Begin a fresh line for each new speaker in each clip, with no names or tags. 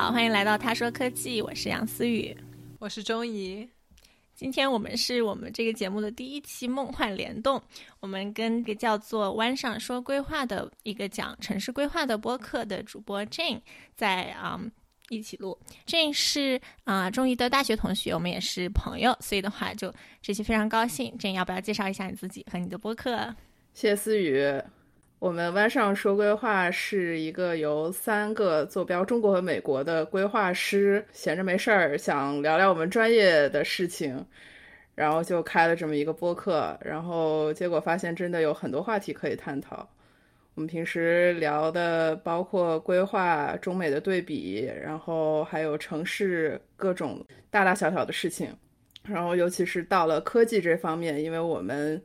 好，欢迎来到他说科技，我是杨思雨，
我是钟怡。
今天我们是我们这个节目的第一期梦幻联动，我们跟一个叫做“湾上说规划”的一个讲城市规划的播客的主播 Jane 在啊一起录。Jane 是啊中医的大学同学，我们也是朋友，所以的话就这期非常高兴。Jane 要不要介绍一下你自己和你的播客？
谢谢思雨。我们湾上说规划是一个由三个坐标中国和美国的规划师闲着没事儿想聊聊我们专业的事情，然后就开了这么一个播客，然后结果发现真的有很多话题可以探讨。我们平时聊的包括规划、中美的对比，然后还有城市各种大大小小的事情，然后尤其是到了科技这方面，因为我们。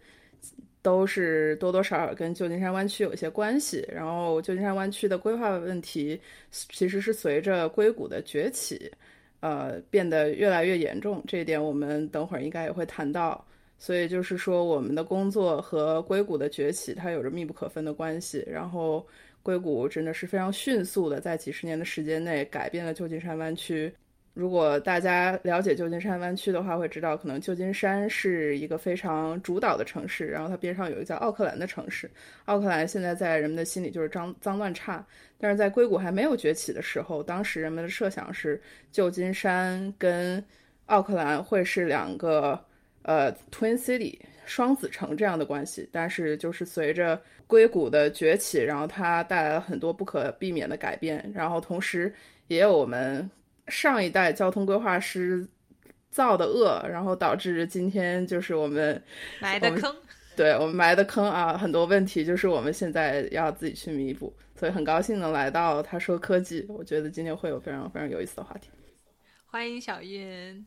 都是多多少少跟旧金山湾区有一些关系，然后旧金山湾区的规划问题其实是随着硅谷的崛起，呃，变得越来越严重。这一点我们等会儿应该也会谈到。所以就是说，我们的工作和硅谷的崛起它有着密不可分的关系。然后，硅谷真的是非常迅速的在几十年的时间内改变了旧金山湾区。如果大家了解旧金山湾区的话，会知道可能旧金山是一个非常主导的城市，然后它边上有一个叫奥克兰的城市。奥克兰现在在人们的心里就是脏脏乱差，但是在硅谷还没有崛起的时候，当时人们的设想是旧金山跟奥克兰会是两个呃 twin city 双子城这样的关系。但是就是随着硅谷的崛起，然后它带来了很多不可避免的改变，然后同时也有我们。上一代交通规划师造的恶，然后导致今天就是我们
埋的坑。
对我们埋的坑啊，很多问题就是我们现在要自己去弥补。所以很高兴能来到他说科技，我觉得今天会有非常非常有意思的话题。
欢迎小韵。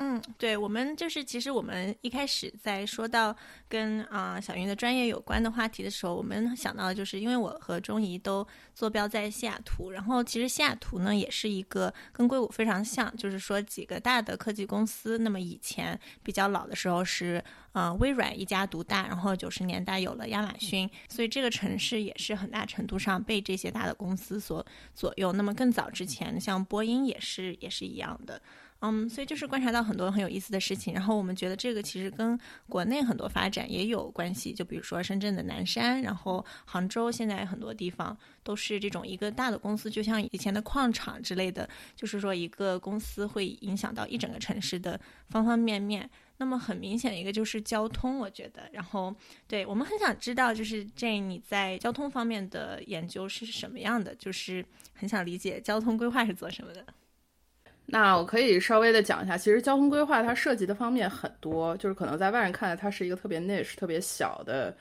嗯，对，我们就是其实我们一开始在说到跟啊小云的专业有关的话题的时候，我们想到就是因为我和钟怡都坐标在西雅图，然后其实西雅图呢也是一个跟硅谷非常像，就是说几个大的科技公司，那么以前比较老的时候是呃微软一家独大，然后九十年代有了亚马逊，所以这个城市也是很大程度上被这些大的公司所左右。那么更早之前，像波音也是也是一样的。嗯，所以就是观察到很多很有意思的事情，然后我们觉得这个其实跟国内很多发展也有关系，就比如说深圳的南山，然后杭州现在很多地方都是这种一个大的公司，就像以前的矿场之类的，就是说一个公司会影响到一整个城市的方方面面。那么很明显的一个就是交通，我觉得，然后对我们很想知道，就是这你在交通方面的研究是什么样的，就是很想理解交通规划是做什么的。
那我可以稍微的讲一下，其实交通规划它涉及的方面很多，就是可能在外人看来它是一个特别 niche、特别小的、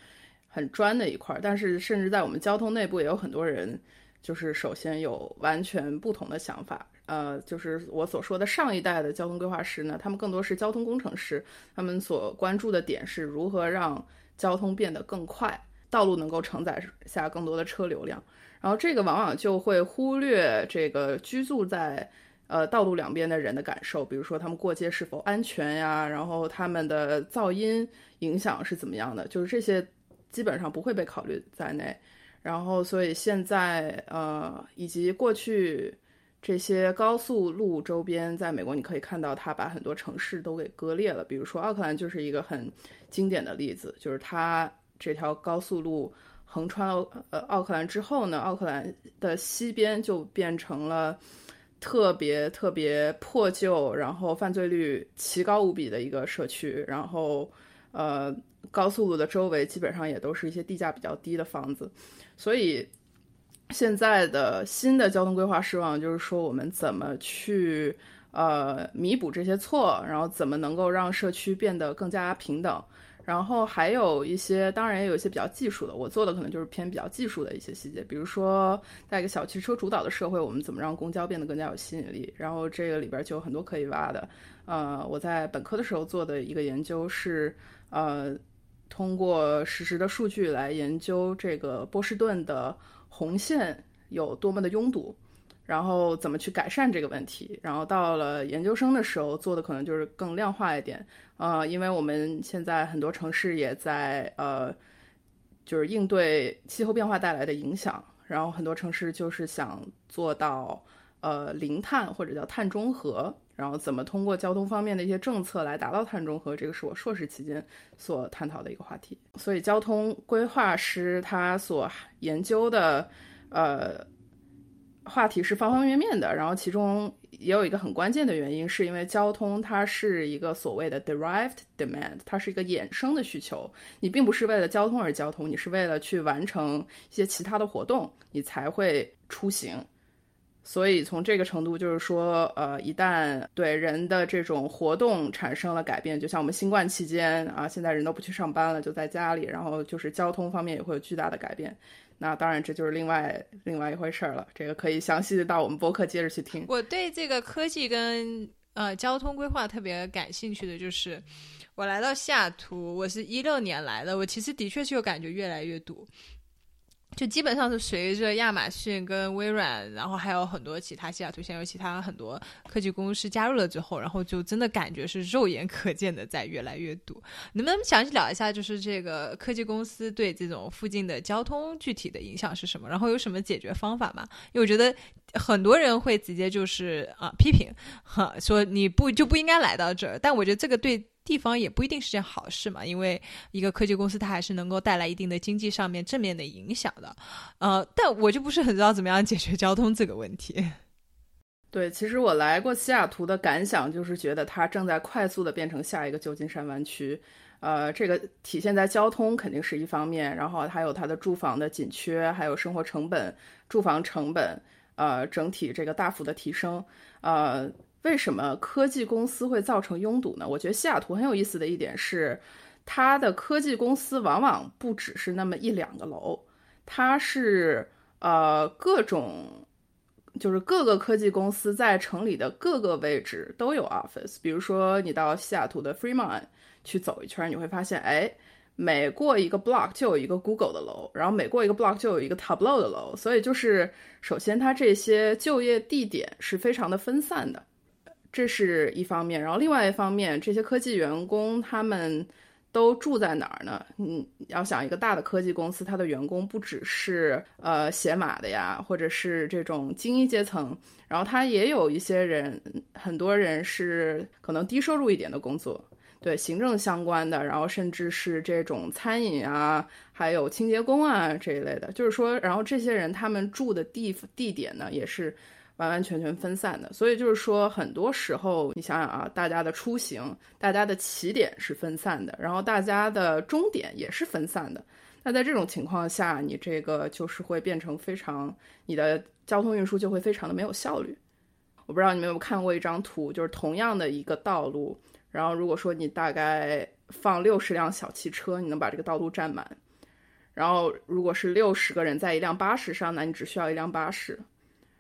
很专的一块儿，但是甚至在我们交通内部也有很多人，就是首先有完全不同的想法。呃，就是我所说的上一代的交通规划师呢，他们更多是交通工程师，他们所关注的点是如何让交通变得更快，道路能够承载下更多的车流量，然后这个往往就会忽略这个居住在。呃，道路两边的人的感受，比如说他们过街是否安全呀，然后他们的噪音影响是怎么样的，就是这些基本上不会被考虑在内。然后，所以现在呃，以及过去这些高速路周边，在美国你可以看到，它把很多城市都给割裂了。比如说奥克兰就是一个很经典的例子，就是它这条高速路横穿了呃奥克兰之后呢，奥克兰的西边就变成了。特别特别破旧，然后犯罪率奇高无比的一个社区，然后，呃，高速路的周围基本上也都是一些地价比较低的房子，所以现在的新的交通规划失望就是说，我们怎么去呃弥补这些错，然后怎么能够让社区变得更加平等。然后还有一些，当然也有一些比较技术的。我做的可能就是偏比较技术的一些细节，比如说在一个小汽车主导的社会，我们怎么让公交变得更加有吸引力？然后这个里边就有很多可以挖的。呃，我在本科的时候做的一个研究是，呃，通过实时的数据来研究这个波士顿的红线有多么的拥堵。然后怎么去改善这个问题？然后到了研究生的时候做的可能就是更量化一点，呃，因为我们现在很多城市也在呃，就是应对气候变化带来的影响，然后很多城市就是想做到呃零碳或者叫碳中和，然后怎么通过交通方面的一些政策来达到碳中和，这个是我硕士期间所探讨的一个话题。所以交通规划师他所研究的呃话题是方方面面的，然后其中也有一个很关键的原因，是因为交通它是一个所谓的 derived demand，它是一个衍生的需求。你并不是为了交通而交通，你是为了去完成一些其他的活动，你才会出行。所以从这个程度，就是说，呃，一旦对人的这种活动产生了改变，就像我们新冠期间啊，现在人都不去上班了，就在家里，然后就是交通方面也会有巨大的改变。那当然，这就是另外另外一回事儿了。这个可以详细的到我们播客接着去听。
我对这个科技跟呃交通规划特别感兴趣的就是，我来到西雅图，我是一六年来的，我其实的确是有感觉越来越堵。就基本上是随着亚马逊跟微软，然后还有很多其他西雅图现有其他很多科技公司加入了之后，然后就真的感觉是肉眼可见的在越来越堵。能不能详细聊一下，就是这个科技公司对这种附近的交通具体的影响是什么？然后有什么解决方法吗？因为我觉得很多人会直接就是啊批评，哈，说你不就不应该来到这儿。但我觉得这个对。地方也不一定是件好事嘛，因为一个科技公司它还是能够带来一定的经济上面正面的影响的，呃，但我就不是很知道怎么样解决交通这个问题。
对，其实我来过西雅图的感想就是觉得它正在快速的变成下一个旧金山湾区，呃，这个体现在交通肯定是一方面，然后还有它的住房的紧缺，还有生活成本、住房成本，呃，整体这个大幅的提升，呃。为什么科技公司会造成拥堵呢？我觉得西雅图很有意思的一点是，它的科技公司往往不只是那么一两个楼，它是呃各种，就是各个科技公司在城里的各个位置都有 office。比如说你到西雅图的 Fremont 去走一圈，你会发现，哎，每过一个 block 就有一个 Google 的楼，然后每过一个 block 就有一个 Tableau 的楼。所以就是首先它这些就业地点是非常的分散的。这是一方面，然后另外一方面，这些科技员工他们都住在哪儿呢？嗯，要想一个大的科技公司，它的员工不只是呃写码的呀，或者是这种精英阶层，然后他也有一些人，很多人是可能低收入一点的工作，对行政相关的，然后甚至是这种餐饮啊，还有清洁工啊这一类的，就是说，然后这些人他们住的地地点呢，也是。完完全全分散的，所以就是说，很多时候你想想啊，大家的出行，大家的起点是分散的，然后大家的终点也是分散的。那在这种情况下，你这个就是会变成非常，你的交通运输就会非常的没有效率。我不知道你们有没有看过一张图，就是同样的一个道路，然后如果说你大概放六十辆小汽车，你能把这个道路占满，然后如果是六十个人在一辆巴士上，那你只需要一辆巴士。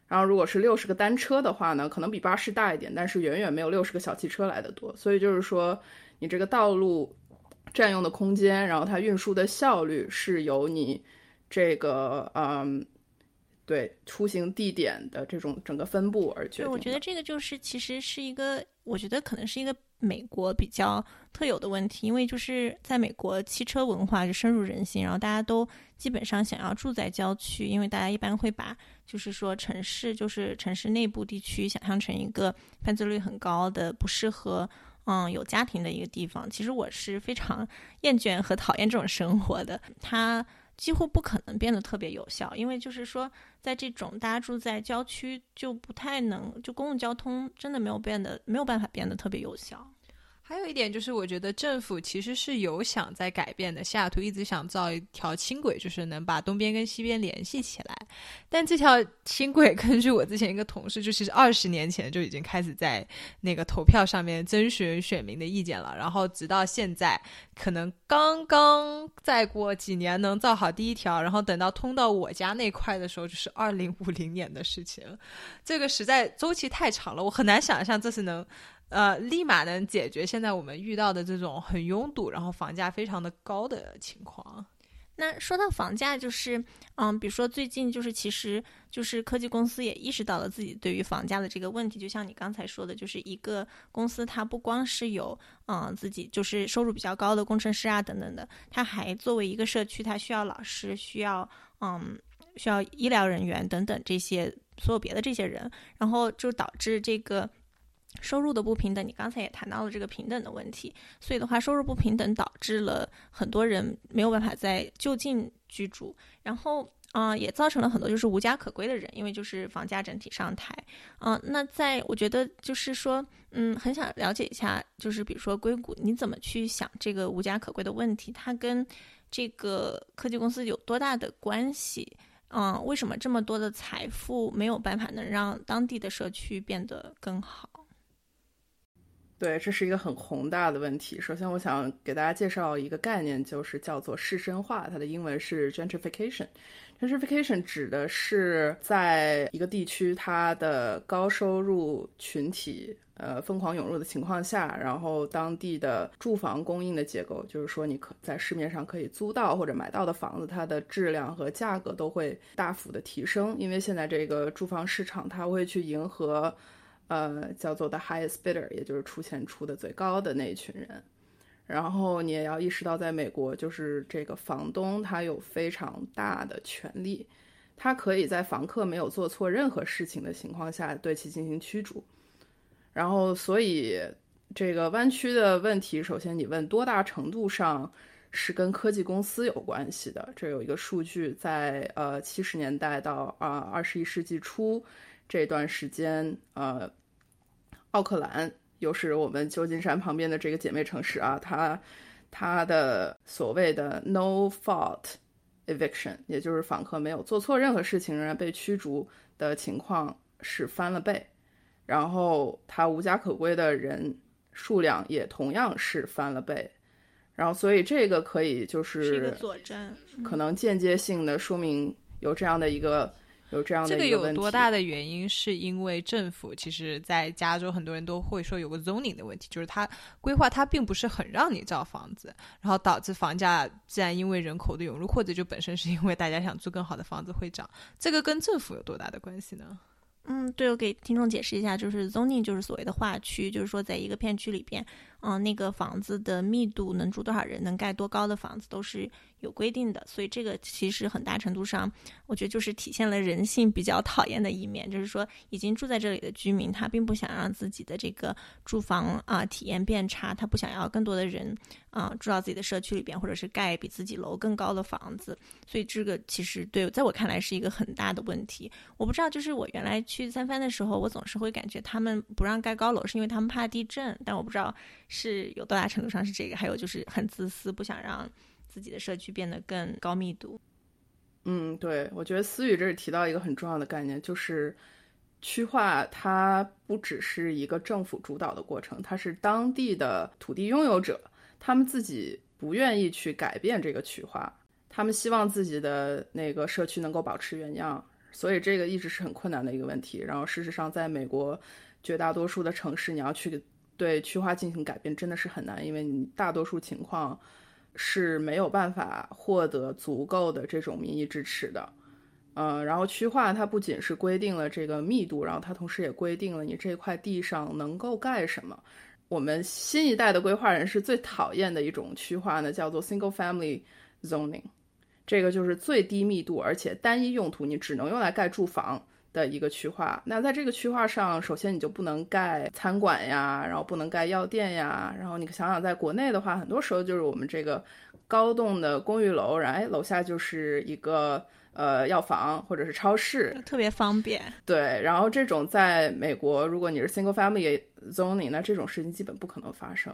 然后，如果是六十个单车的话呢，可能比巴士大一点，但是远远没有六十个小汽车来的多。所以就是说，你这个道路占用的空间，然后它运输的效率是由你这个嗯，对出行地点的这种整个分布而决定。
我觉得这个就是其实是一个，我觉得可能是一个美国比较特有的问题，因为就是在美国汽车文化就深入人心，然后大家都基本上想要住在郊区，因为大家一般会把。就是说，城市就是城市内部地区，想象成一个犯罪率很高的、不适合嗯有家庭的一个地方。其实我是非常 厌倦和讨厌这种生活的。它几乎不可能变得特别有效，因为就是说，在这种大家住在郊区，就不太能就公共交通真的没有变得没有办法变得特别有效。
还有一点就是，我觉得政府其实是有想在改变的。西雅图一直想造一条轻轨，就是能把东边跟西边联系起来。但这条轻轨，根据我之前一个同事，就其实二十年前就已经开始在那个投票上面征询选民的意见了。然后直到现在，可能刚刚再过几年能造好第一条，然后等到通到我家那块的时候，就是二零五零年的事情。这个实在周期太长了，我很难想象这是能。呃，立马能解决现在我们遇到的这种很拥堵，然后房价非常的高的情况。
那说到房价，就是嗯，比如说最近就是，其实就是科技公司也意识到了自己对于房价的这个问题。就像你刚才说的，就是一个公司它不光是有嗯自己就是收入比较高的工程师啊等等的，它还作为一个社区，它需要老师，需要嗯。需要医疗人员等等这些所有别的这些人，然后就导致这个收入的不平等。你刚才也谈到了这个平等的问题，所以的话，收入不平等导致了很多人没有办法在就近居住，然后。啊，也造成了很多就是无家可归的人，因为就是房价整体上抬。嗯，那在我觉得就是说，嗯，很想了解一下，就是比如说硅谷，你怎么去想这个无家可归的问题？它跟这个科技公司有多大的关系？嗯，为什么这么多的财富没有办法能让当地的社区变得更好？
对，这是一个很宏大的问题。首先，我想给大家介绍一个概念，就是叫做市绅化，它的英文是 gentrification。gentrification 指的是在一个地区，它的高收入群体呃疯狂涌入的情况下，然后当地的住房供应的结构，就是说你可在市面上可以租到或者买到的房子，它的质量和价格都会大幅的提升，因为现在这个住房市场它会去迎合。呃，叫做 the highest bidder，也就是出钱出的最高的那一群人。然后你也要意识到，在美国，就是这个房东他有非常大的权利，他可以在房客没有做错任何事情的情况下对其进行驱逐。然后，所以这个弯曲的问题，首先你问多大程度上是跟科技公司有关系的？这有一个数据，在呃七十年代到啊二十一世纪初。这段时间，呃，奥克兰又是我们旧金山旁边的这个姐妹城市啊，它它的所谓的 no fault eviction，也就是访客没有做错任何事情仍然被驱逐的情况是翻了倍，然后它无家可归的人数量也同样是翻了倍，然后所以这个可以就是
佐证，
可能间接性的说明有这样的一个。有这样的
这个有多大的原因？是因为政府其实，在加州很多人都会说有个 zoning 的问题，就是它规划它并不是很让你造房子，然后导致房价自然因为人口的涌入，或者就本身是因为大家想租更好的房子会涨。这个跟政府有多大的关系呢？
嗯，对，我给听众解释一下，就是 zoning 就是所谓的划区，就是说在一个片区里边，嗯，那个房子的密度能住多少人，能盖多高的房子都是。有规定的，所以这个其实很大程度上，我觉得就是体现了人性比较讨厌的一面，就是说已经住在这里的居民，他并不想让自己的这个住房啊体验变差，他不想要更多的人啊住到自己的社区里边，或者是盖比自己楼更高的房子，所以这个其实对在我看来是一个很大的问题。我不知道，就是我原来去三藩的时候，我总是会感觉他们不让盖高楼是因为他们怕地震，但我不知道是有多大程度上是这个，还有就是很自私，不想让。自己的社区变得更高密度。
嗯，对，我觉得思雨这里提到一个很重要的概念，就是区划它不只是一个政府主导的过程，它是当地的土地拥有者，他们自己不愿意去改变这个区划，他们希望自己的那个社区能够保持原样，所以这个一直是很困难的一个问题。然后，事实上，在美国绝大多数的城市，你要去对区划进行改变，真的是很难，因为你大多数情况。是没有办法获得足够的这种民意支持的，嗯，然后区划它不仅是规定了这个密度，然后它同时也规定了你这块地上能够盖什么。我们新一代的规划人士最讨厌的一种区划呢，叫做 single family zoning，这个就是最低密度而且单一用途，你只能用来盖住房。的一个区划，那在这个区划上，首先你就不能盖餐馆呀，然后不能盖药店呀，然后你想想，在国内的话，很多时候就是我们这个高栋的公寓楼，然后哎，楼下就是一个呃药房或者是超市，
特别方便。
对，然后这种在美国，如果你是 single family zoning，那这种事情基本不可能发生。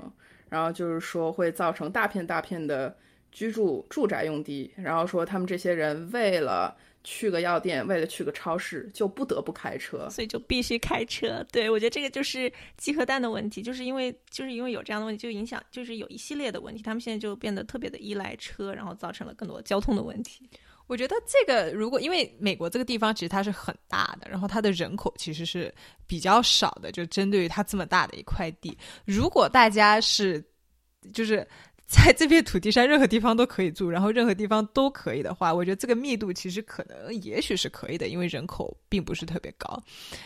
然后就是说会造成大片大片的居住住宅用地，然后说他们这些人为了。去个药店，为了去个超市，就不得不开车，
所以就必须开车。对我觉得这个就是鸡和蛋的问题，就是因为就是因为有这样的问题，就影响就是有一系列的问题，他们现在就变得特别的依赖车，然后造成了更多交通的问题。
我觉得这个如果因为美国这个地方其实它是很大的，然后它的人口其实是比较少的，就针对于它这么大的一块地，如果大家是就是。在这片土地上任何地方都可以住，然后任何地方都可以的话，我觉得这个密度其实可能也许是可以的，因为人口并不是特别高。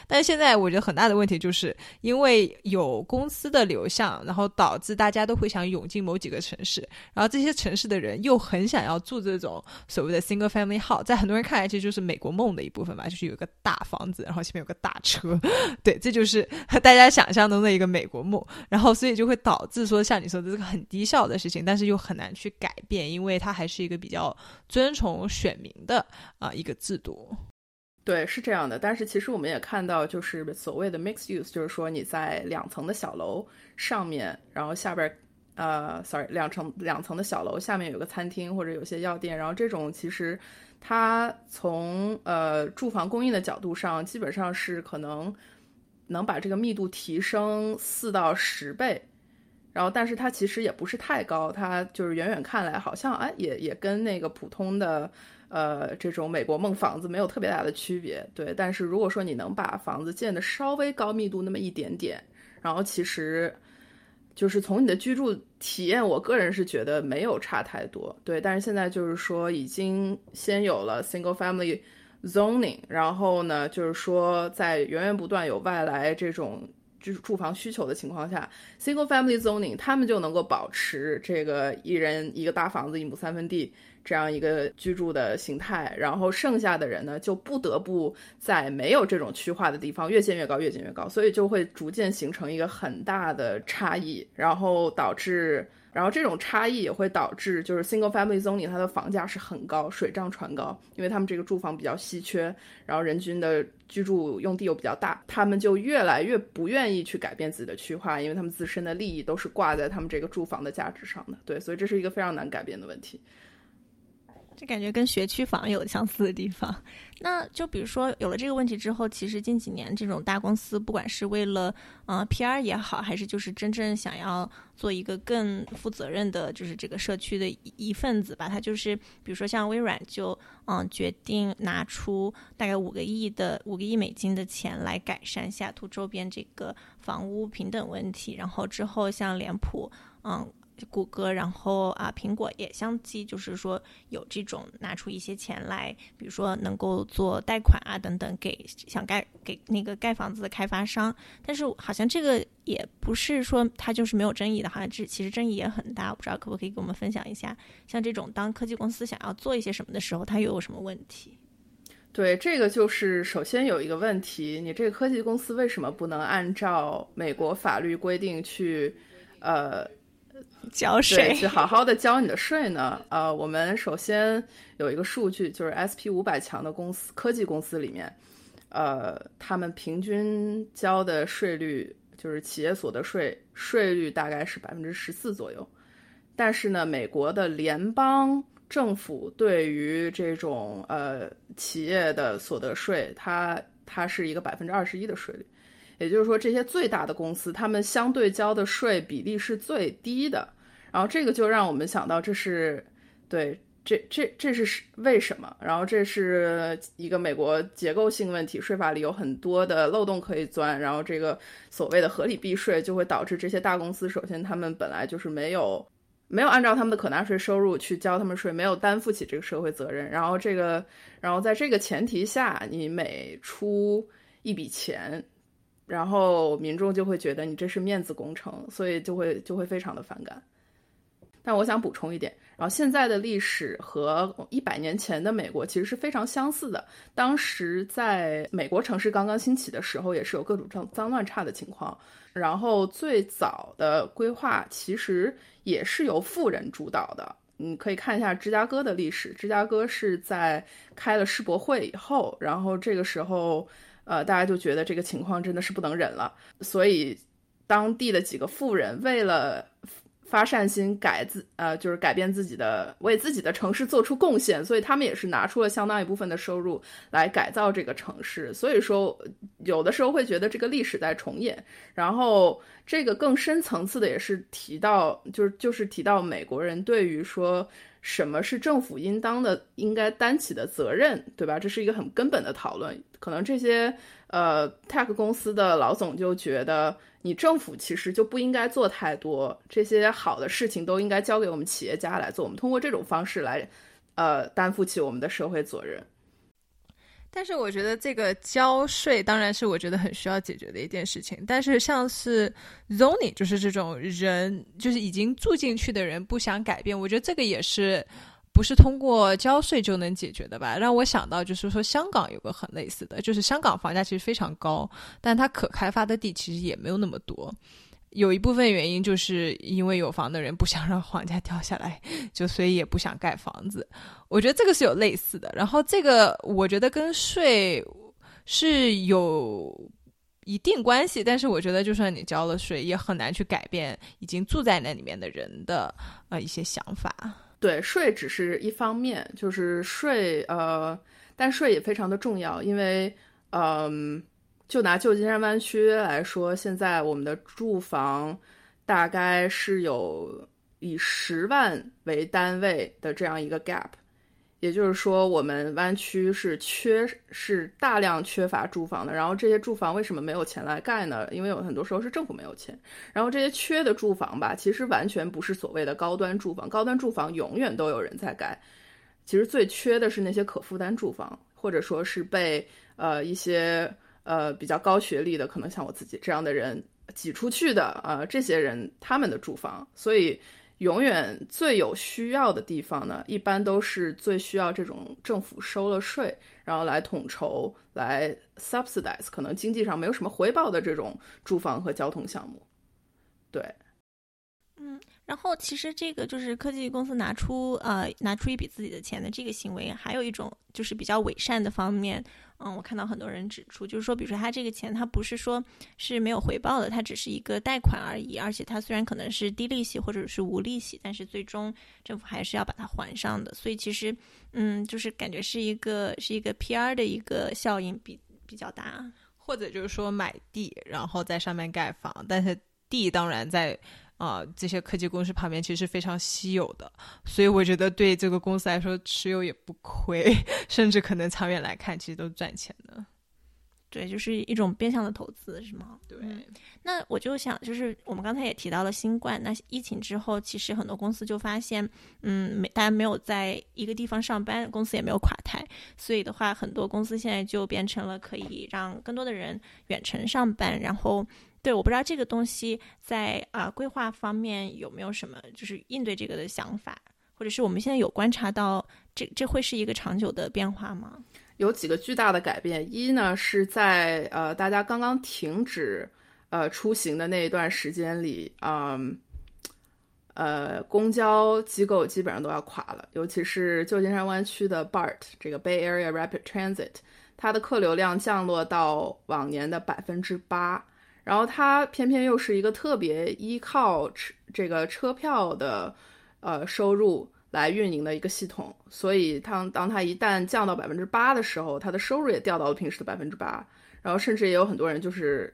但现在我觉得很大的问题就是因为有公司的流向，然后导致大家都会想涌进某几个城市，然后这些城市的人又很想要住这种所谓的 single family house，在很多人看来这就是美国梦的一部分吧，就是有一个大房子，然后前面有个大车，对，这就是大家想象中的一个美国梦。然后所以就会导致说像你说的这个很低效的事情。但是又很难去改变，因为它还是一个比较遵从选民的啊一个制度。
对，是这样的。但是其实我们也看到，就是所谓的 mixed use，就是说你在两层的小楼上面，然后下边呃，sorry，两层两层的小楼下面有个餐厅或者有些药店，然后这种其实它从呃住房供应的角度上，基本上是可能能把这个密度提升四到十倍。然后，但是它其实也不是太高，它就是远远看来好像哎，也也跟那个普通的呃这种美国梦房子没有特别大的区别，对。但是如果说你能把房子建的稍微高密度那么一点点，然后其实就是从你的居住体验，我个人是觉得没有差太多，对。但是现在就是说已经先有了 single family zoning，然后呢，就是说在源源不断有外来这种。就是住房需求的情况下，single family zoning，他们就能够保持这个一人一个大房子一亩三分地这样一个居住的形态，然后剩下的人呢，就不得不在没有这种区划的地方越建越高，越建越高，所以就会逐渐形成一个很大的差异，然后导致。然后这种差异也会导致，就是 single family zoning 它的房价是很高，水涨船高，因为他们这个住房比较稀缺，然后人均的居住用地又比较大，他们就越来越不愿意去改变自己的区划，因为他们自身的利益都是挂在他们这个住房的价值上的。对，所以这是一个非常难改变的问题。
这感觉跟学区房有相似的地方。那就比如说有了这个问题之后，其实近几年这种大公司，不管是为了呃 PR 也好，还是就是真正想要做一个更负责任的，就是这个社区的一份子吧，它就是比如说像微软就嗯决定拿出大概五个亿的五个亿美金的钱来改善西雅图周边这个房屋平等问题，然后之后像脸谱嗯。谷歌，然后啊，苹果也相继就是说有这种拿出一些钱来，比如说能够做贷款啊等等，给想盖给那个盖房子的开发商。但是好像这个也不是说它就是没有争议的，好像这其实争议也很大。我不知道可不可以给我们分享一下，像这种当科技公司想要做一些什么的时候，它又有什么问题？
对，这个就是首先有一个问题，你这个科技公司为什么不能按照美国法律规定去，呃？
交税，
去好好的交你的税呢？呃，我们首先有一个数据，就是 SP 五百强的公司，科技公司里面，呃，他们平均交的税率，就是企业所得税税率大概是百分之十四左右。但是呢，美国的联邦政府对于这种呃企业的所得税，它它是一个百分之二十一的税率。也就是说，这些最大的公司，他们相对交的税比例是最低的。然后这个就让我们想到，这是对这这这是为什么？然后这是一个美国结构性问题，税法里有很多的漏洞可以钻。然后这个所谓的合理避税，就会导致这些大公司，首先他们本来就是没有没有按照他们的可纳税收入去交他们税，没有担负起这个社会责任。然后这个，然后在这个前提下，你每出一笔钱。然后民众就会觉得你这是面子工程，所以就会就会非常的反感。但我想补充一点，然后现在的历史和一百年前的美国其实是非常相似的。当时在美国城市刚刚兴起的时候，也是有各种脏脏乱差的情况。然后最早的规划其实也是由富人主导的。你可以看一下芝加哥的历史，芝加哥是在开了世博会以后，然后这个时候。呃，大家就觉得这个情况真的是不能忍了，所以当地的几个富人为了发善心改自呃，就是改变自己的，为自己的城市做出贡献，所以他们也是拿出了相当一部分的收入来改造这个城市。所以说，有的时候会觉得这个历史在重演。然后，这个更深层次的也是提到，就是就是提到美国人对于说。什么是政府应当的、应该担起的责任，对吧？这是一个很根本的讨论。可能这些呃，tech 公司的老总就觉得，你政府其实就不应该做太多这些好的事情，都应该交给我们企业家来做。我们通过这种方式来，呃，担负起我们的社会责任。
但是我觉得这个交税当然是我觉得很需要解决的一件事情。但是像是 zoning，就是这种人，就是已经住进去的人不想改变，我觉得这个也是不是通过交税就能解决的吧？让我想到就是说香港有个很类似的，就是香港房价其实非常高，但它可开发的地其实也没有那么多。有一部分原因就是因为有房的人不想让房价掉下来，就所以也不想盖房子。我觉得这个是有类似的。然后这个我觉得跟税是有一定关系，但是我觉得就算你交了税，也很难去改变已经住在那里面的人的呃一些想法。
对，税只是一方面，就是税呃，但税也非常的重要，因为嗯。就拿旧金山湾区来说，现在我们的住房大概是有以十万为单位的这样一个 gap，也就是说，我们湾区是缺是大量缺乏住房的。然后这些住房为什么没有钱来盖呢？因为有很多时候是政府没有钱。然后这些缺的住房吧，其实完全不是所谓的高端住房，高端住房永远都有人在盖。其实最缺的是那些可负担住房，或者说是被呃一些。呃，比较高学历的，可能像我自己这样的人挤出去的，呃，这些人他们的住房，所以永远最有需要的地方呢，一般都是最需要这种政府收了税，然后来统筹、来 subsidize，可能经济上没有什么回报的这种住房和交通项目。对，
嗯，然后其实这个就是科技公司拿出呃拿出一笔自己的钱的这个行为，还有一种就是比较伪善的方面。嗯，我看到很多人指出，就是说，比如说他这个钱，他不是说是没有回报的，它只是一个贷款而已，而且它虽然可能是低利息或者是无利息，但是最终政府还是要把它还上的。所以其实，嗯，就是感觉是一个是一个 PR 的一个效应比比较大，
或者就是说买地然后在上面盖房，但是地当然在。啊，这些科技公司旁边其实是非常稀有的，所以我觉得对这个公司来说持有也不亏，甚至可能长远来看其实都赚钱的。
对，就是一种变相的投资，是吗？
对。
那我就想，就是我们刚才也提到了新冠，那疫情之后，其实很多公司就发现，嗯，没大家没有在一个地方上班，公司也没有垮台，所以的话，很多公司现在就变成了可以让更多的人远程上班，然后。对，我不知道这个东西在啊规划方面有没有什么就是应对这个的想法，或者是我们现在有观察到这这会是一个长久的变化吗？
有几个巨大的改变，一呢是在呃大家刚刚停止呃出行的那一段时间里，嗯呃公交机构基本上都要垮了，尤其是旧金山湾区的 BART 这个 Bay Area Rapid Transit，它的客流量降落到往年的百分之八。然后它偏偏又是一个特别依靠车这个车票的，呃收入来运营的一个系统，所以当当它一旦降到百分之八的时候，它的收入也掉到了平时的百分之八。然后甚至也有很多人就是，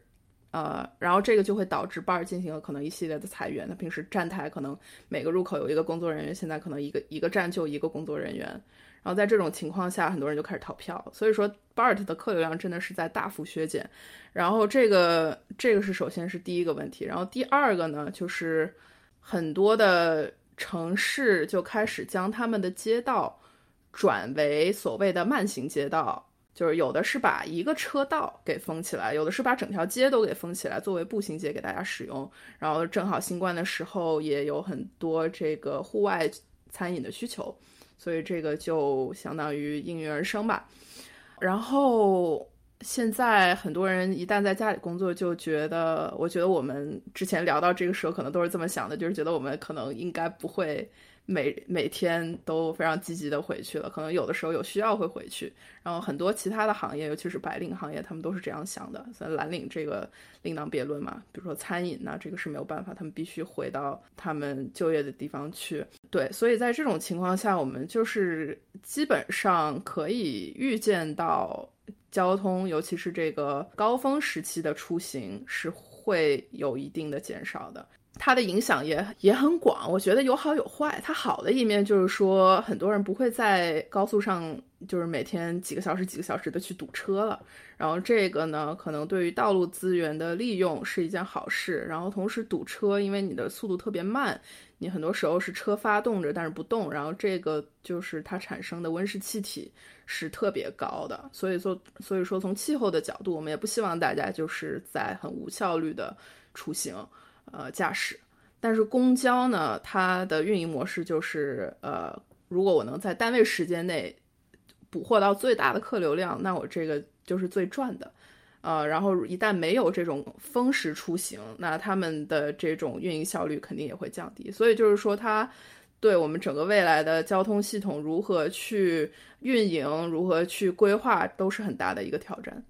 呃，然后这个就会导致 BAR 进行了可能一系列的裁员。它平时站台可能每个入口有一个工作人员，现在可能一个一个站就一个工作人员。然后在这种情况下，很多人就开始逃票，所以说 BART 的客流量真的是在大幅削减。然后这个这个是首先是第一个问题，然后第二个呢，就是很多的城市就开始将他们的街道转为所谓的慢行街道，就是有的是把一个车道给封起来，有的是把整条街都给封起来作为步行街给大家使用。然后正好新冠的时候也有很多这个户外餐饮的需求。所以这个就相当于应运而生吧。然后现在很多人一旦在家里工作，就觉得，我觉得我们之前聊到这个时候，可能都是这么想的，就是觉得我们可能应该不会。每每天都非常积极的回去了，可能有的时候有需要会回去。然后很多其他的行业，尤其是白领行业，他们都是这样想的。所以蓝领这个另当别论嘛。比如说餐饮呢，这个是没有办法，他们必须回到他们就业的地方去。对，所以在这种情况下，我们就是基本上可以预见到交通，尤其是这个高峰时期的出行是会有一定的减少的。它的影响也也很广，我觉得有好有坏。它好的一面就是说，很多人不会在高速上就是每天几个小时、几个小时的去堵车了。然后这个呢，可能对于道路资源的利用是一件好事。然后同时堵车，因为你的速度特别慢，你很多时候是车发动着但是不动，然后这个就是它产生的温室气体是特别高的。所以说，所以说从气候的角度，我们也不希望大家就是在很无效率的出行。呃，驾驶，但是公交呢，它的运营模式就是，呃，如果我能在单位时间内捕获到最大的客流量，那我这个就是最赚的，呃，然后一旦没有这种风时出行，那他们的这种运营效率肯定也会降低。所以就是说，它对我们整个未来的交通系统如何去运营、如何去规划，都是很大的一个挑战。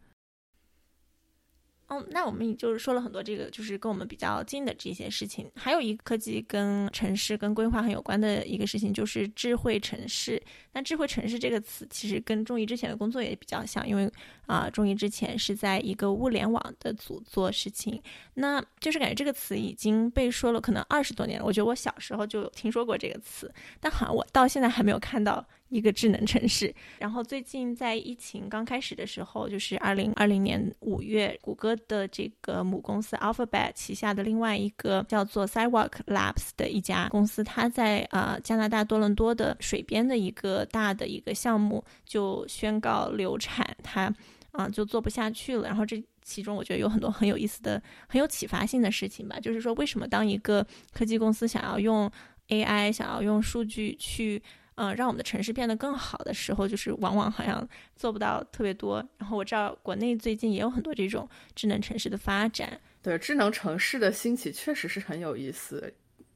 那我们就是说了很多这个，就是跟我们比较近的这些事情。还有一个科技跟城市跟规划很有关的一个事情，就是智慧城市。那智慧城市这个词，其实跟中医之前的工作也比较像，因为啊，中医之前是在一个物联网的组做事情。那就是感觉这个词已经被说了可能二十多年了。我觉得我小时候就听说过这个词，但好像我到现在还没有看到。一个智能城市。然后最近在疫情刚开始的时候，就是二零二零年五月，谷歌的这个母公司 Alphabet 旗下的另外一个叫做 Sidewalk Labs 的一家公司，它在呃加拿大多伦多的水边的一个大的一个项目就宣告流产，它啊就做不下去了。然后这其中我觉得有很多很有意思的、很有启发性的事情吧，就是说为什么当一个科技公司想要用 AI、想要用数据去嗯，让我们的城市变得更好的时候，就是往往好像做不到特别多。然后我知道国内最近也有很多这种智能城市的发展。
对，智能城市的兴起确实是很有意思。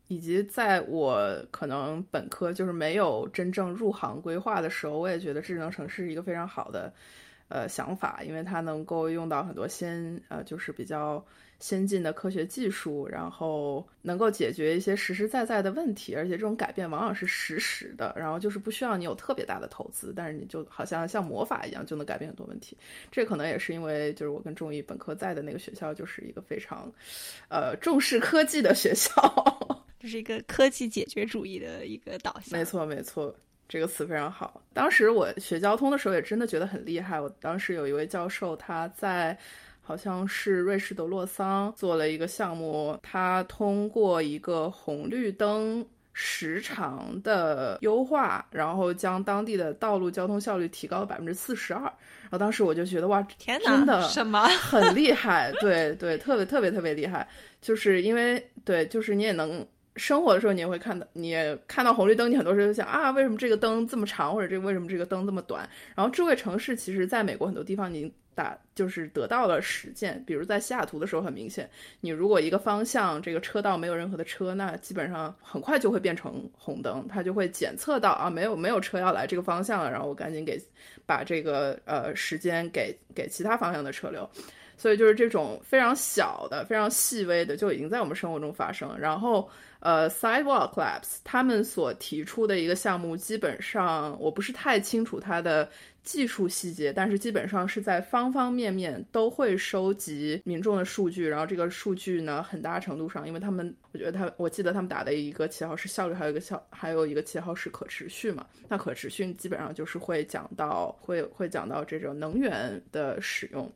以及在我可能本科就是没有真正入行规划的时候，我也觉得智能城市是一个非常好的呃想法，因为它能够用到很多先呃就是比较。先进的科学技术，然后能够解决一些实实在在的问题，而且这种改变往往是实时的，然后就是不需要你有特别大的投资，但是你就好像像魔法一样就能改变很多问题。这可能也是因为就是我跟中医本科在的那个学校就是一个非常，呃重视科技的学校，
这是一个科技解决主义的一个导向。
没错没错，这个词非常好。当时我学交通的时候也真的觉得很厉害。我当时有一位教授他在。好像是瑞士的洛桑做了一个项目，它通过一个红绿灯时长的优化，然后将当地的道路交通效率提高了百分之四十二。然后当时我就觉得哇，
天
哪，真的
什么
很厉害？对对，特别特别特别厉害。就是因为对，就是你也能生活的时候，你也会看到，你也看到红绿灯，你很多时候就想啊，为什么这个灯这么长，或者这为什么这个灯这么短？然后智慧城市其实在美国很多地方你。打就是得到了实践，比如在西雅图的时候，很明显，你如果一个方向这个车道没有任何的车，那基本上很快就会变成红灯，它就会检测到啊，没有没有车要来这个方向了，然后我赶紧给把这个呃时间给给其他方向的车流，所以就是这种非常小的、非常细微的就已经在我们生活中发生。然后呃，Sidewalk Labs 他们所提出的一个项目，基本上我不是太清楚它的。技术细节，但是基本上是在方方面面都会收集民众的数据，然后这个数据呢，很大程度上，因为他们，我觉得他，我记得他们打的一个旗号是效率，还有一个效，还有一个旗号是可持续嘛。那可持续基本上就是会讲到，会会讲到这种能源的使用，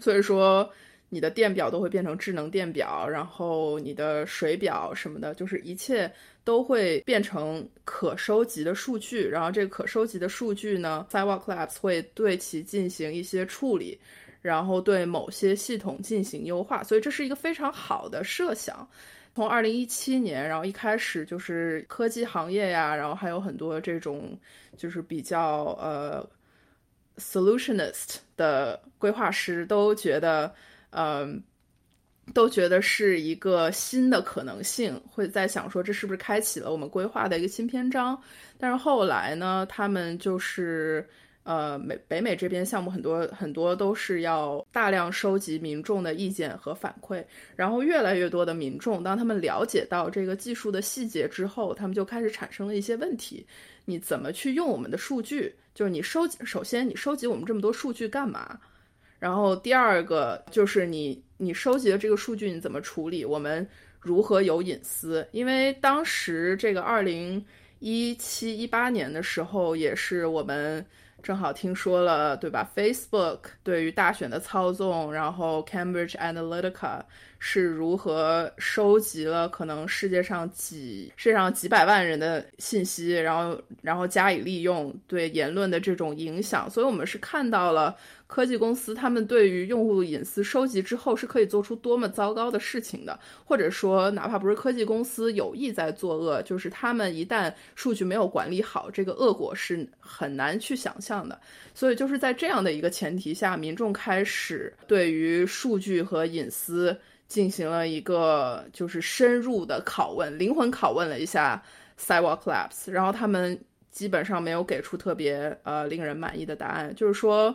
所以说。你的电表都会变成智能电表，然后你的水表什么的，就是一切都会变成可收集的数据。然后这个可收集的数据呢，Sidewalk Labs 会对其进行一些处理，然后对某些系统进行优化。所以这是一个非常好的设想。从二零一七年，然后一开始就是科技行业呀，然后还有很多这种就是比较呃 solutionist 的规划师都觉得。嗯，都觉得是一个新的可能性，会在想说这是不是开启了我们规划的一个新篇章。但是后来呢，他们就是呃美北美这边项目很多很多都是要大量收集民众的意见和反馈，然后越来越多的民众当他们了解到这个技术的细节之后，他们就开始产生了一些问题：你怎么去用我们的数据？就是你收集，首先你收集我们这么多数据干嘛？然后第二个就是你你收集的这个数据你怎么处理？我们如何有隐私，因为当时这个二零一七一八年的时候，也是我们正好听说了，对吧？Facebook 对于大选的操纵，然后 Cambridge Analytica 是如何收集了可能世界上几世界上几百万人的信息，然后然后加以利用，对言论的这种影响，所以我们是看到了。科技公司他们对于用户隐私收集之后是可以做出多么糟糕的事情的，或者说哪怕不是科技公司有意在作恶，就是他们一旦数据没有管理好，这个恶果是很难去想象的。所以就是在这样的一个前提下，民众开始对于数据和隐私进行了一个就是深入的拷问，灵魂拷问了一下 Sidewalk Labs，然后他们基本上没有给出特别呃令人满意的答案，就是说。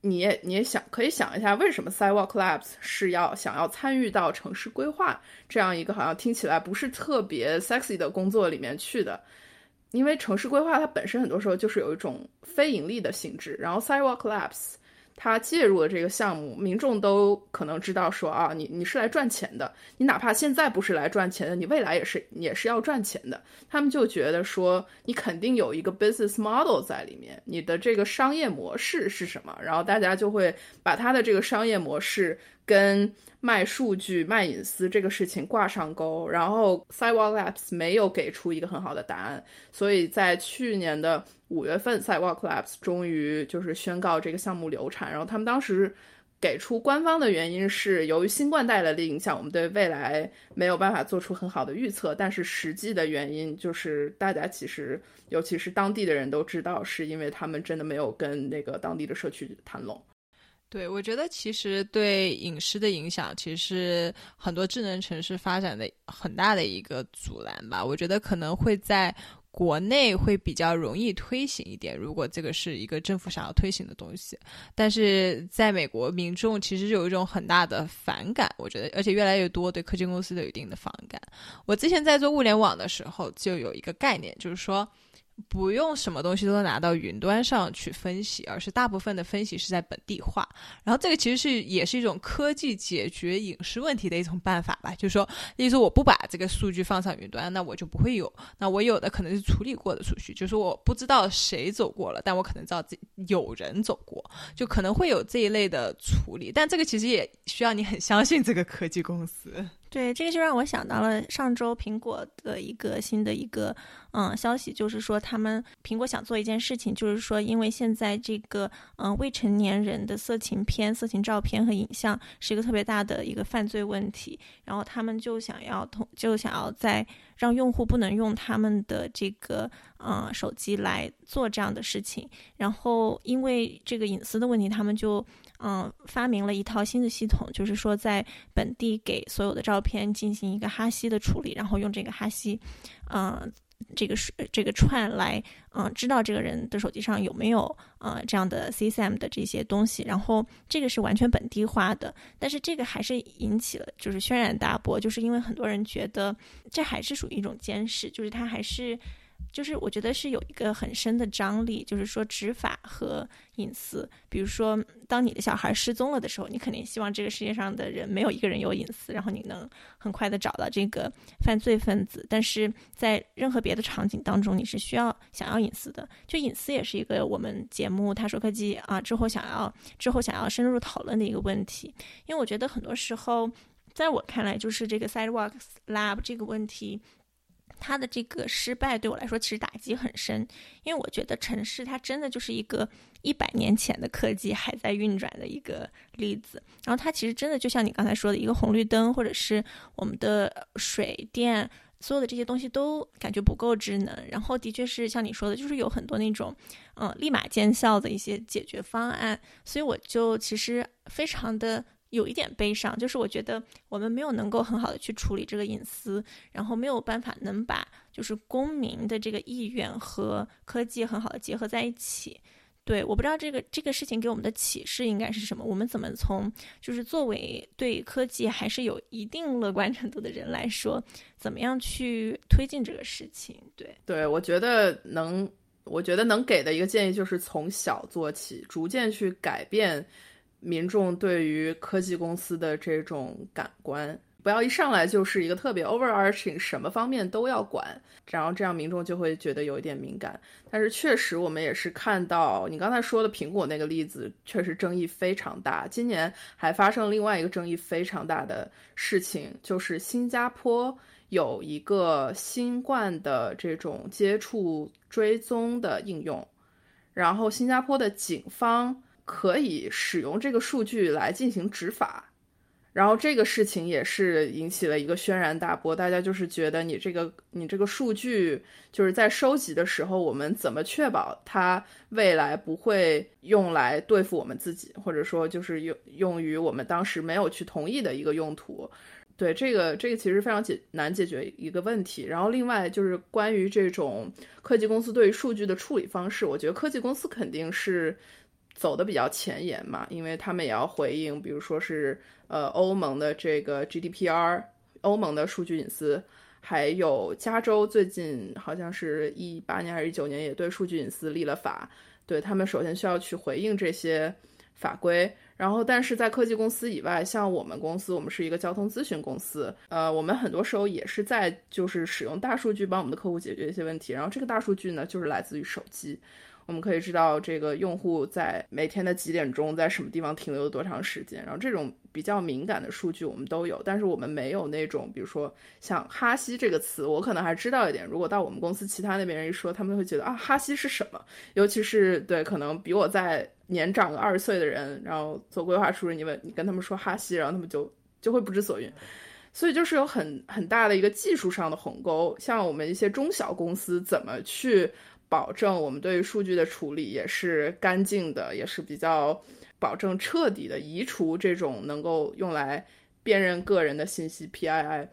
你也你也想可以想一下，为什么 Sidewalk Labs 是要想要参与到城市规划这样一个好像听起来不是特别 sexy 的工作里面去的？因为城市规划它本身很多时候就是有一种非盈利的性质，然后 Sidewalk Labs。他介入了这个项目，民众都可能知道说啊，你你是来赚钱的，你哪怕现在不是来赚钱的，你未来也是也是要赚钱的。他们就觉得说，你肯定有一个 business model 在里面，你的这个商业模式是什么？然后大家就会把他的这个商业模式跟卖数据、卖隐私这个事情挂上钩。然后 Sidewalk Labs 没有给出一个很好的答案，所以在去年的。五月份，Sidewalk Labs 终于就是宣告这个项目流产。然后他们当时给出官方的原因是，由于新冠带来的影响，我们对未来没有办法做出很好的预测。但是实际的原因就是，大家其实尤其是当地的人都知道，是因为他们真的没有跟那个当地的社区谈拢。
对，我觉得其实对隐私的影响，其实很多智能城市发展的很大的一个阻拦吧。我觉得可能会在。国内会比较容易推行一点，如果这个是一个政府想要推行的东西，但是在美国，民众其实有一种很大的反感，我觉得，而且越来越多对科技公司都有一定的反感。我之前在做物联网的时候，就有一个概念，就是说。不用什么东西都拿到云端上去分析，而是大部分的分析是在本地化。然后这个其实是也是一种科技解决隐私问题的一种办法吧。就是说，例如说我不把这个数据放上云端，那我就不会有。那我有的可能是处理过的数据，就是我不知道谁走过了，但我可能知道这有人走过，就可能会有这一类的处理。但这个其实也需要你很相信这个科技公司。
对，这个就让我想到了上周苹果的一个新的一个嗯消息，就是说他们苹果想做一件事情，就是说因为现在这个嗯未成年人的色情片、色情照片和影像是一个特别大的一个犯罪问题，然后他们就想要通，就想要在让用户不能用他们的这个啊手机来做这样的事情，然后因为这个隐私的问题，他们就。嗯，发明了一套新的系统，就是说在本地给所有的照片进行一个哈希的处理，然后用这个哈希，嗯，这个是这个串来，嗯，知道这个人的手机上有没有啊这样的 CSM 的这些东西，然后这个是完全本地化的，但是这个还是引起了就是轩然大波，就是因为很多人觉得这还是属于一种监视，就是它还是。就是我觉得是有一个很深的张力，就是说执法和隐私。比如说，当你的小孩失踪了的时候，你肯定希望这个世界上的人没有一个人有隐私，然后你能很快的找到这个犯罪分子。但是在任何别的场景当中，你是需要想要隐私的。就隐私也是一个我们节目《他说科技》啊之后想要之后想要深入讨论的一个问题。因为我觉得很多时候，在我看来，就是这个 Sidewalks Lab 这个问题。它的这个失败对我来说其实打击很深，因为我觉得城市它真的就是一个一百年前的科技还在运转的一个例子。然后它其实真的就像你刚才说的一个红绿灯，或者是我们的水电，所有的这些东西都感觉不够智能。然后的确是像你说的，就是有很多那种嗯立马见效的一些解决方案。所以我就其实非常的。有一点悲伤，就是我觉得我们没有能够很好的去处理这个隐私，然后没有办法能把就是公民的这个意愿和科技很好的结合在一起。对，我不知道这个这个事情给我们的启示应该是什么？我们怎么从就是作为对科技还是有一定乐观程度的人来说，怎么样去推进这个事情？对，
对我觉得能，我觉得能给的一个建议就是从小做起，逐渐去改变。民众对于科技公司的这种感官，不要一上来就是一个特别 overarching，什么方面都要管，然后这样民众就会觉得有一点敏感。但是确实，我们也是看到你刚才说的苹果那个例子，确实争议非常大。今年还发生另外一个争议非常大的事情，就是新加坡有一个新冠的这种接触追踪的应用，然后新加坡的警方可以使用这个数据来进行执法。然后这个事情也是引起了一个轩然大波，大家就是觉得你这个你这个数据就是在收集的时候，我们怎么确保它未来不会用来对付我们自己，或者说就是用用于我们当时没有去同意的一个用途？对这个这个其实非常解难解决一个问题。然后另外就是关于这种科技公司对于数据的处理方式，我觉得科技公司肯定是。走的比较前沿嘛，因为他们也要回应，比如说是呃欧盟的这个 GDPR，欧盟的数据隐私，还有加州最近好像是一八年还是一九年也对数据隐私立了法，对他们首先需要去回应这些法规，然后但是在科技公司以外，像我们公司，我们是一个交通咨询公司，呃，我们很多时候也是在就是使用大数据帮我们的客户解决一些问题，然后这个大数据呢就是来自于手机。我们可以知道这个用户在每天的几点钟在什么地方停留了多长时间，然后这种比较敏感的数据我们都有，但是我们没有那种，比如说像哈希这个词，我可能还知道一点。如果到我们公司其他那边人一说，他们会觉得啊，哈希是什么？尤其是对可能比我在年长个二十岁的人，然后做规划出你问你跟他们说哈希，然后他们就就会不知所云。所以就是有很很大的一个技术上的鸿沟，像我们一些中小公司怎么去。保证我们对于数据的处理也是干净的，也是比较保证彻底的移除这种能够用来辨认个人的信息 PII。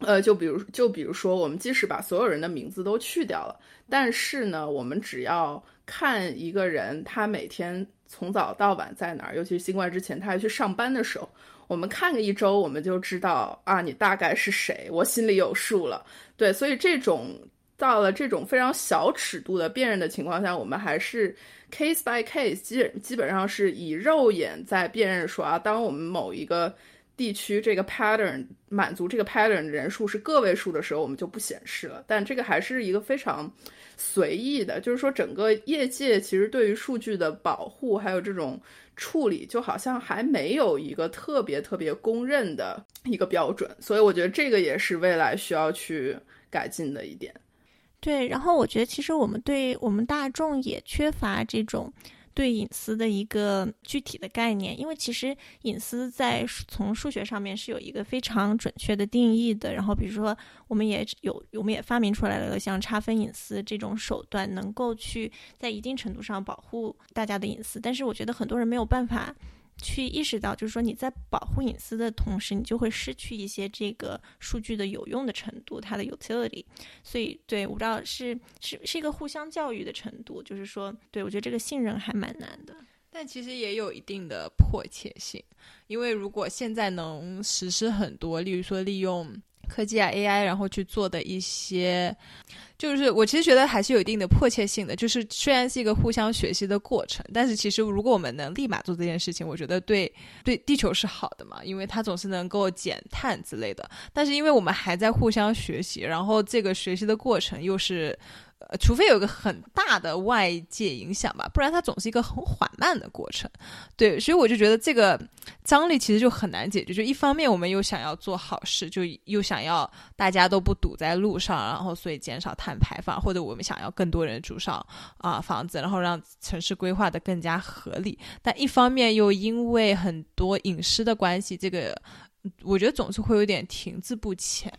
呃，就比如就比如说，我们即使把所有人的名字都去掉了，但是呢，我们只要看一个人他每天从早到晚在哪儿，尤其是新冠之前他还去上班的时候，我们看个一周，我们就知道啊，你大概是谁，我心里有数了。对，所以这种。到了这种非常小尺度的辨认的情况下，我们还是 case by case，基基本上是以肉眼在辨认说啊，当我们某一个地区这个 pattern 满足这个 pattern 人数是个位数的时候，我们就不显示了。但这个还是一个非常随意的，就是说整个业界其实对于数据的保护还有这种处理，就好像还没有一个特别特别公认的一个标准。所以我觉得这个也是未来需要去改进的一点。
对，然后我觉得其实我们对我们大众也缺乏这种对隐私的一个具体的概念，因为其实隐私在从数学上面是有一个非常准确的定义的。然后比如说，我们也有我们也发明出来了像差分隐私这种手段，能够去在一定程度上保护大家的隐私。但是我觉得很多人没有办法。去意识到，就是说你在保护隐私的同时，你就会失去一些这个数据的有用的程度，它的 utility。所以，对我不知道是是是一个互相教育的程度，就是说，对我觉得这个信任还蛮难的。
但其实也有一定的迫切性，因为如果现在能实施很多，例如说利用。科技啊，AI，然后去做的一些，就是我其实觉得还是有一定的迫切性的。就是虽然是一个互相学习的过程，但是其实如果我们能立马做这件事情，我觉得对对地球是好的嘛，因为它总是能够减碳之类的。但是因为我们还在互相学习，然后这个学习的过程又是。呃，除非有个很大的外界影响吧，不然它总是一个很缓慢的过程。对，所以我就觉得这个张力其实就很难解决。就一方面，我们又想要做好事，就又想要大家都不堵在路上，然后所以减少碳排放，或者我们想要更多人住上啊房子，然后让城市规划的更加合理。但一方面又因为很多隐私的关系，这个我觉得总是会有点停滞不前。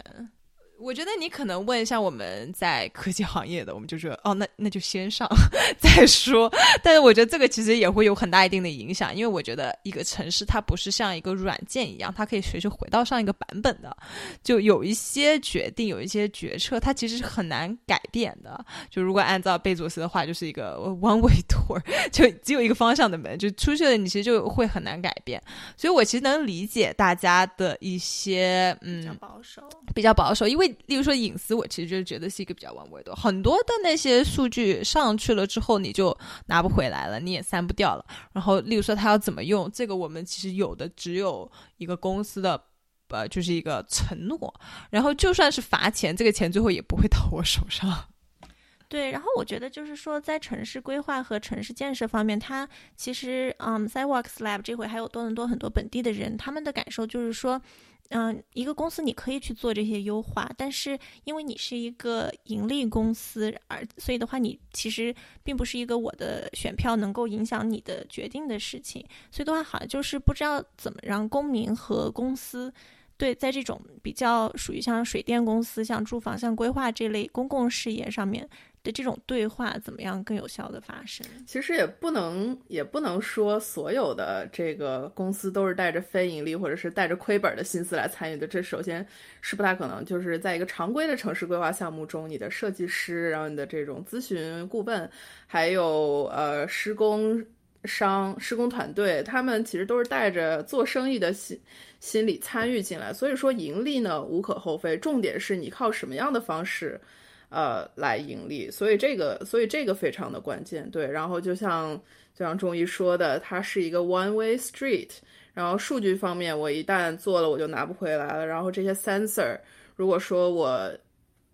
我觉得你可能问一下我们在科技行业的，我们就说哦，那那就先上 再说。但是我觉得这个其实也会有很大一定的影响，因为我觉得一个城市它不是像一个软件一样，它可以随时回到上一个版本的。就有一些决定，有一些决策，它其实是很难改变的。就如果按照贝佐斯的话，就是一个 one way door，就只有一个方向的门，就出去了，你其实就会很难改变。所以我其实能理解大家的一些嗯，
比较保守，
比较保守，因为。例如说隐私，我其实就觉得是一个比较玩味的。很多的那些数据上去了之后，你就拿不回来了，你也删不掉了。然后，例如说他要怎么用这个，我们其实有的只有一个公司的呃，就是一个承诺。然后就算是罚钱，这个钱最后也不会到我手上。
对，然后我觉得就是说，在城市规划和城市建设方面，它其实，嗯，Sidewalks Lab 这回还有多伦多很多本地的人，他们的感受就是说，嗯，一个公司你可以去做这些优化，但是因为你是一个盈利公司，而所以的话，你其实并不是一个我的选票能够影响你的决定的事情，所以的话，好像就是不知道怎么让公民和公司。对，在这种比较属于像水电公司、像住房、像规划这类公共事业上面这种对话，怎么样更有效的发生？
其实也不能，也不能说所有的这个公司都是带着非盈利或者是带着亏本的心思来参与的。这首先是不太可能。就是在一个常规的城市规划项目中，你的设计师，然后你的这种咨询顾问，还有呃施工商、施工团队，他们其实都是带着做生意的心。心理参与进来，所以说盈利呢无可厚非，重点是你靠什么样的方式，呃来盈利，所以这个所以这个非常的关键，对。然后就像就像中医说的，它是一个 one way street。然后数据方面，我一旦做了我就拿不回来了。然后这些 sensor，如果说我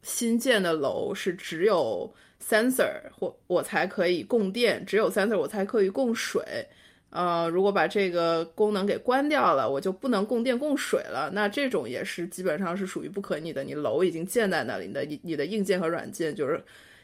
新建的楼是只有 sensor 或我才可以供电，只有 sensor 我才可以供水。呃，如果把这个功能给关掉了，我就不能供电供水了。那这种也是基本上是属于不可逆的。你楼已经建在那里，你的你的硬件和软件就是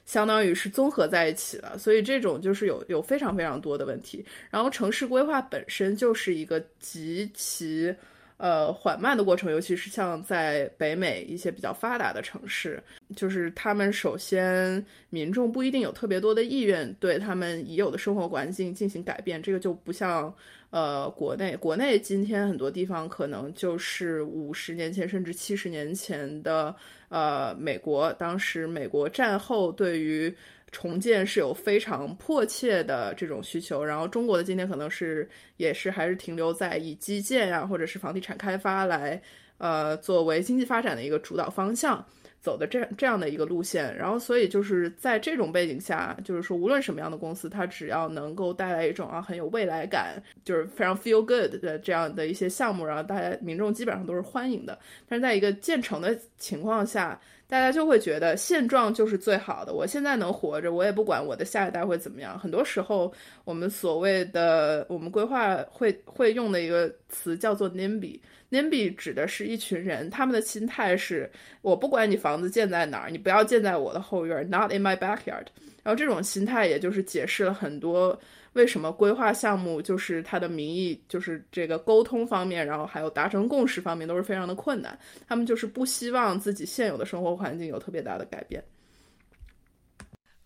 相当于是综合在一起了，所以这种就是有有非常非常多的问题。然后城市规划本身就是一个极其。呃，缓慢的过程，尤其是像在北美一些比较发达的城市，就是他们首先民众不一定有特别多的意愿对他们已有的生活环境进行改变，这个就不像呃国内，国内今天很多地方可能就是五十年前甚至七十年前的呃美国，当时美国战后对于。重建是有非常迫切的这种需求，然后中国的今天可能是也是还是停留在以基建呀或者是房地产开发来，呃作为经济发展的一个主导方向。走的这这样的一个路线，然后所以就是在这种背景下，就是说无论什么样的公司，它只要能够带来一种啊很有未来感，就是非常 feel good 的这样的一些项目，然后大家民众基本上都是欢迎的。但是在一个建成的情况下，大家就会觉得现状就是最好的。我现在能活着，我也不管我的下一代会怎么样。很多时候，我们所谓的我们规划会会用的一个词叫做 NIMBY。NIMBY 指的是一群人，他们的心态是：我不管你房子建在哪儿，你不要建在我的后院，Not in my backyard。然后这种心态，也就是解释了很多为什么规划项目就是他的名义，就是这个沟通方面，然后还有达成共识方面都是非常的困难。他们就是不希望自己现有的生活环境有特别大的改变。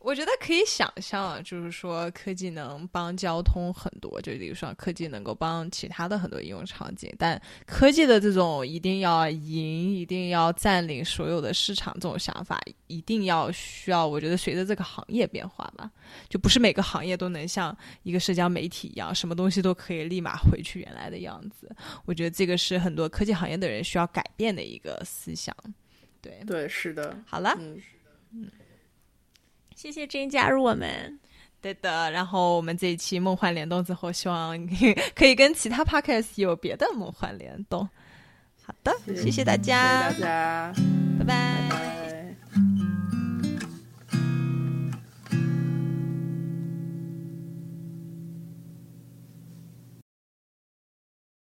我觉得可以想象，就是说科技能帮交通很多，就比如说科技能够帮其他的很多应用场景，但科技的这种一定要赢、一定要占领所有的市场这种想法，一定要需要。我觉得随着这个行业变化吧，就不是每个行业都能像一个社交媒体一样，什么东西都可以立马回去原来的样子。我觉得这个是很多科技行业的人需要改变的一个思想。对
对，是的。
好了，
嗯，
嗯。
谢谢 Jane 加入我们，
对的。然后我们这一期梦幻联动之后，希望可以跟其他 podcast 有别的梦幻联动。好的，谢
谢
大
家，
谢谢
大家。